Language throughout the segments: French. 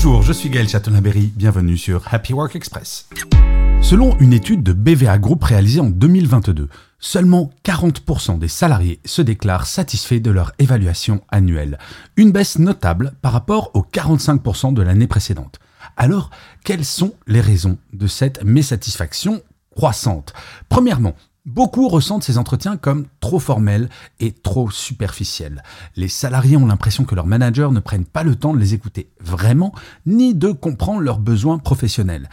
Bonjour, je suis Gaël Chatonaberry, bienvenue sur Happy Work Express. Selon une étude de BVA Group réalisée en 2022, seulement 40% des salariés se déclarent satisfaits de leur évaluation annuelle, une baisse notable par rapport aux 45% de l'année précédente. Alors, quelles sont les raisons de cette mésatisfaction croissante? Premièrement, Beaucoup ressentent ces entretiens comme trop formels et trop superficiels. Les salariés ont l'impression que leurs managers ne prennent pas le temps de les écouter vraiment, ni de comprendre leurs besoins professionnels.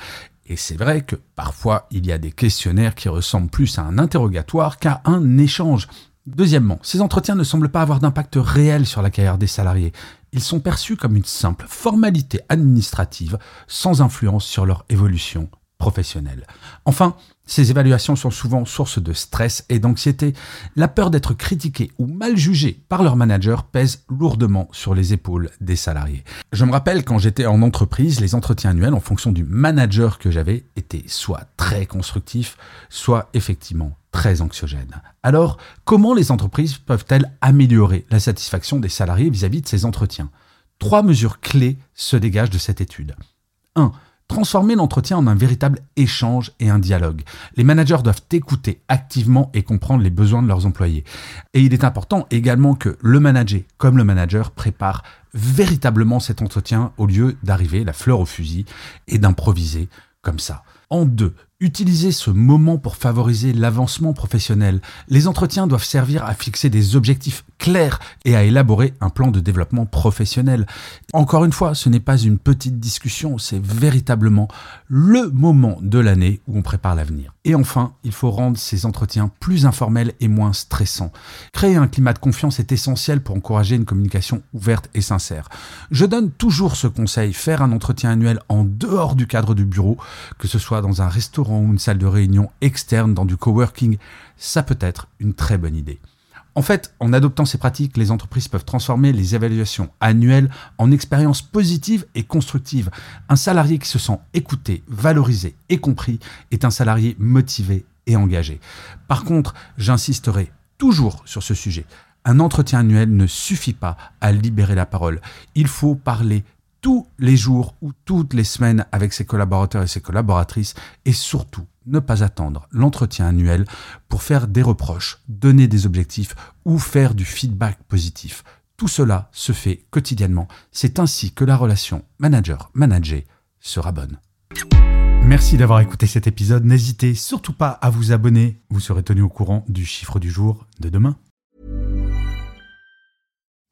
Et c'est vrai que parfois il y a des questionnaires qui ressemblent plus à un interrogatoire qu'à un échange. Deuxièmement, ces entretiens ne semblent pas avoir d'impact réel sur la carrière des salariés. Ils sont perçus comme une simple formalité administrative sans influence sur leur évolution professionnelle. Enfin, ces évaluations sont souvent source de stress et d'anxiété. La peur d'être critiqué ou mal jugé par leur manager pèse lourdement sur les épaules des salariés. Je me rappelle quand j'étais en entreprise, les entretiens annuels en fonction du manager que j'avais étaient soit très constructifs, soit effectivement très anxiogènes. Alors, comment les entreprises peuvent-elles améliorer la satisfaction des salariés vis-à-vis de ces entretiens? Trois mesures clés se dégagent de cette étude. 1 transformer l'entretien en un véritable échange et un dialogue. Les managers doivent écouter activement et comprendre les besoins de leurs employés. Et il est important également que le manager, comme le manager, prépare véritablement cet entretien au lieu d'arriver la fleur au fusil et d'improviser comme ça. En deux, Utilisez ce moment pour favoriser l'avancement professionnel. Les entretiens doivent servir à fixer des objectifs clairs et à élaborer un plan de développement professionnel. Encore une fois, ce n'est pas une petite discussion, c'est véritablement le moment de l'année où on prépare l'avenir. Et enfin, il faut rendre ces entretiens plus informels et moins stressants. Créer un climat de confiance est essentiel pour encourager une communication ouverte et sincère. Je donne toujours ce conseil, faire un entretien annuel en dehors du cadre du bureau, que ce dans un restaurant ou une salle de réunion externe dans du coworking, ça peut être une très bonne idée. En fait, en adoptant ces pratiques, les entreprises peuvent transformer les évaluations annuelles en expériences positives et constructives. Un salarié qui se sent écouté, valorisé et compris est un salarié motivé et engagé. Par contre, j'insisterai toujours sur ce sujet. Un entretien annuel ne suffit pas à libérer la parole. Il faut parler tous les jours ou toutes les semaines avec ses collaborateurs et ses collaboratrices et surtout ne pas attendre l'entretien annuel pour faire des reproches, donner des objectifs ou faire du feedback positif. Tout cela se fait quotidiennement. C'est ainsi que la relation manager-manager sera bonne. Merci d'avoir écouté cet épisode. N'hésitez surtout pas à vous abonner. Vous serez tenu au courant du chiffre du jour de demain.